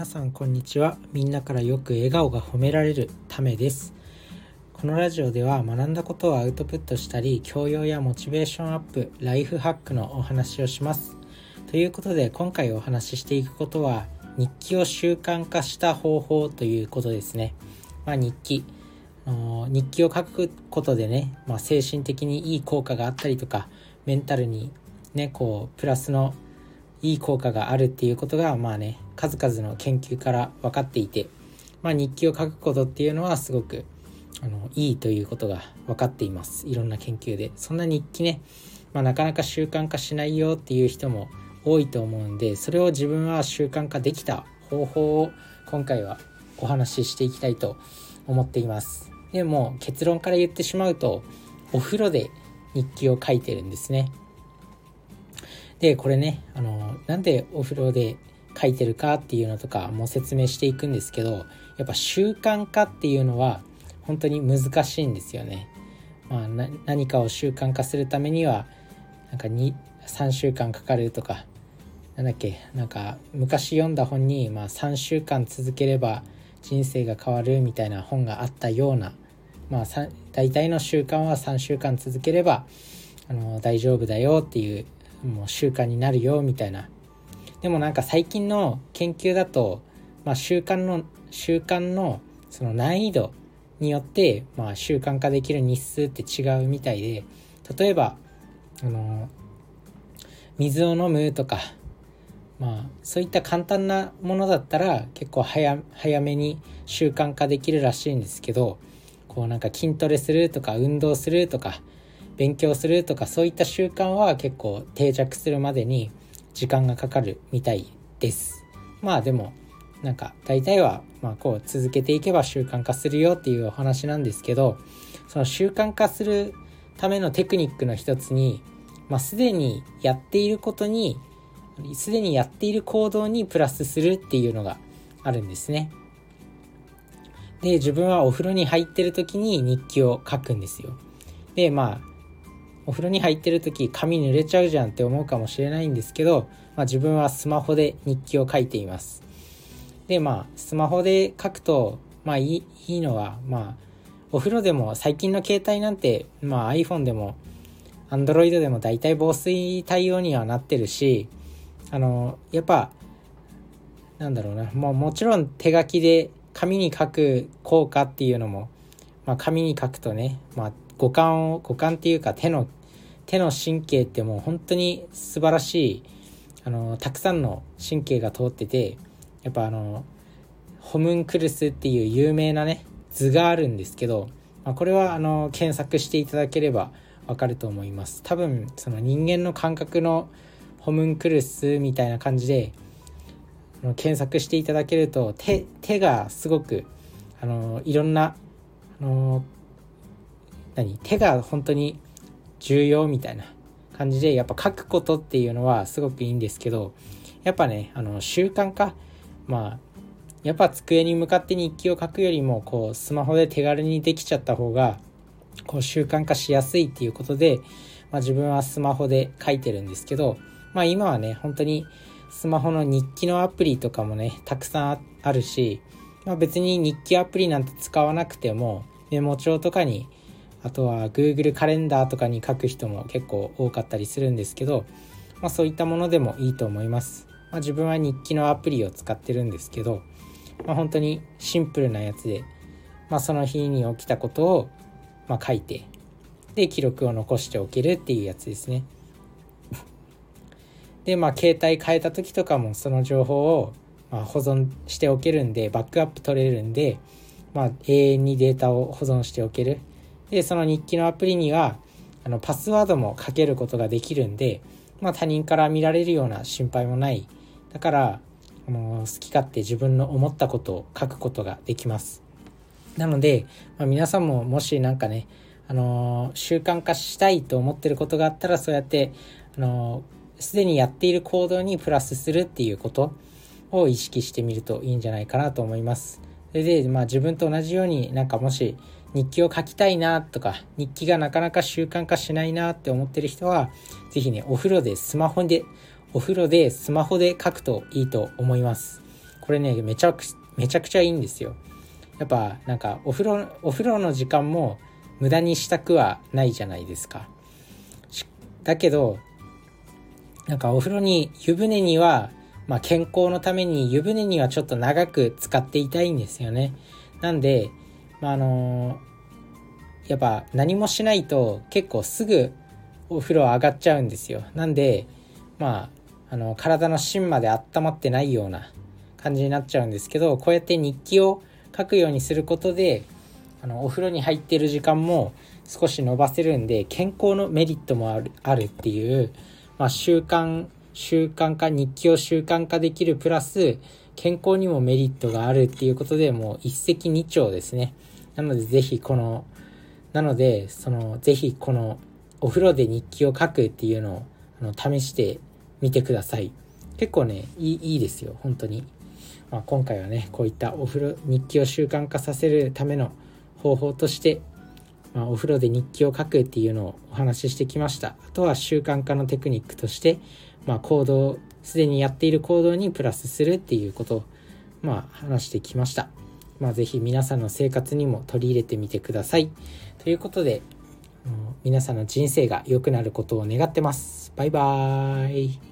皆さんこんにちは。みんなからよく笑顔が褒められるためです。このラジオでは学んだことをアウトプットしたり教養やモチベーションアップライフハックのお話をします。ということで今回お話ししていくことは日記を習慣化した方法ということですね、まあ、日記。日記を書くことでね、まあ、精神的にいい効果があったりとかメンタルにねこうプラスのいい効果があるっていうことがまあね数々の研究から分かっていて、まあ、日記を書くことっていうのはすごくあのいいということが分かっています。いろんな研究で。そんな日記ね、まあ、なかなか習慣化しないよっていう人も多いと思うんでそれを自分は習慣化できた方法を今回はお話ししていきたいと思っています。でも結論から言ってしまうとお風呂で日記を書いてるんですね。でこれねあのなんでお風呂で書いてるかっていうのとかも説明していくんですけどやっぱ習慣化っていうのは本当に難しいんですよね。まあ、何かを習慣化するためにはなんか3週間かかるとかなんだっけなんか昔読んだ本に、まあ、3週間続ければ人生が変わるみたいな本があったような、まあ、大体の習慣は3週間続ければあの大丈夫だよっていうもう習慣になるよみたいなでもなんか最近の研究だと、まあ、習慣の習慣のその難易度によって、まあ、習慣化できる日数って違うみたいで例えばあの水を飲むとかまあそういった簡単なものだったら結構早早めに習慣化できるらしいんですけどこうなんか筋トレするとか運動するとか勉強するとかそういった習慣は結構定着するまでに時間がかかるみたいですまあでもなんか大体はまあこう続けていけば習慣化するよっていうお話なんですけどその習慣化するためのテクニックの一つに、まあ、すでにやっていることにすでにやっている行動にプラスするっていうのがあるんですね。で自分はお風呂に入ってる時に日記を書くんですよ。でまあお風呂に入ってる時髪濡れちゃうじゃんって思うかもしれないんですけど、まあ、自分はスマホで日記を書いています。でまあスマホで書くとまあいいいいのはまあお風呂でも最近の携帯なんて、まあ、iPhone でも Android でも大体防水対応にはなってるしあのやっぱなんだろうなもうもちろん手書きで紙に書く効果っていうのも、まあ、紙に書くとね、まあ、五感を五感っていうか手の手の神経ってもう本当に素晴らしいあのたくさんの神経が通っててやっぱあのホムンクルスっていう有名なね図があるんですけど、まあ、これはあの検索していただければわかると思います。多分その人間の感覚のホムンクルスみたいな感じで検索していただけると手手がすごくあのいろんなあの何？手が本当に重要みたいな感じでやっぱ書くことっていうのはすごくいいんですけどやっぱねあの習慣化まあやっぱ机に向かって日記を書くよりもこうスマホで手軽にできちゃった方がこう習慣化しやすいっていうことで、まあ、自分はスマホで書いてるんですけど、まあ、今はね本当にスマホの日記のアプリとかもねたくさんあるし、まあ、別に日記アプリなんて使わなくてもメモ帳とかにあとは Google カレンダーとかに書く人も結構多かったりするんですけど、まあ、そういったものでもいいと思います。まあ、自分は日記のアプリを使ってるんですけど、まあ、本当にシンプルなやつで、まあ、その日に起きたことをま書いてで記録を残しておけるっていうやつですね。でまあ携帯変えた時とかもその情報をま保存しておけるんでバックアップ取れるんで、まあ、永遠にデータを保存しておけるでその日記のアプリにはあのパスワードもかけることができるんで、まあ、他人から見られるような心配もないだからあの好き勝手自分の思ったことを書くことができますなので、まあ、皆さんももし何かねあの習慣化したいと思ってることがあったらそうやってあのすでにやっている行動にプラスするっていうことを意識してみるといいんじゃないかなと思います。それで、まあ、自分と同じようになんかもし日記を書きたいなとか日記がなかなか習慣化しないなって思ってる人は是非ねお風呂でスマホでお風呂でスマホで書くといいと思います。これねめちゃくめちゃくちゃいいんですよ。やっぱなんかお風呂お風呂の時間も無駄にしたくはないじゃないですか。だけどなんかお風呂に湯船にはまあ、健康のために湯船にはちょっと長く使っていたいんですよね。なんで、まあ、あの、やっぱ何もしないと結構すぐお風呂上がっちゃうんですよ。なんでまああの体の芯まで温まってないような感じになっちゃうんですけどこうやって日記を書くようにすることであのお風呂に入ってる時間も少し伸ばせるんで健康のメリットもあるあるっていう、まあ、習慣習慣化日記を習慣化できるプラス健康にもメリットがあるっていうことでもう一石二鳥ですね。なのでぜひこのなのでそのぜひこのお風呂で日記を書くっていうのをあの試してみてください。結構ねいいいいですよ本当に、まあ、今回はねこういったお風呂日記を習慣化させるための方法としてまあ、お風呂で日記を書くっていうのをお話ししてきました。あとは習慣化のテクニックとしてまあ、行動すでにやっている行動にプラスするっていうことを、まあ、話してきました。まあ、ぜひ皆さんの生活にも取り入れてみてください。ということで、皆さんの人生が良くなることを願ってます。バイバーイ。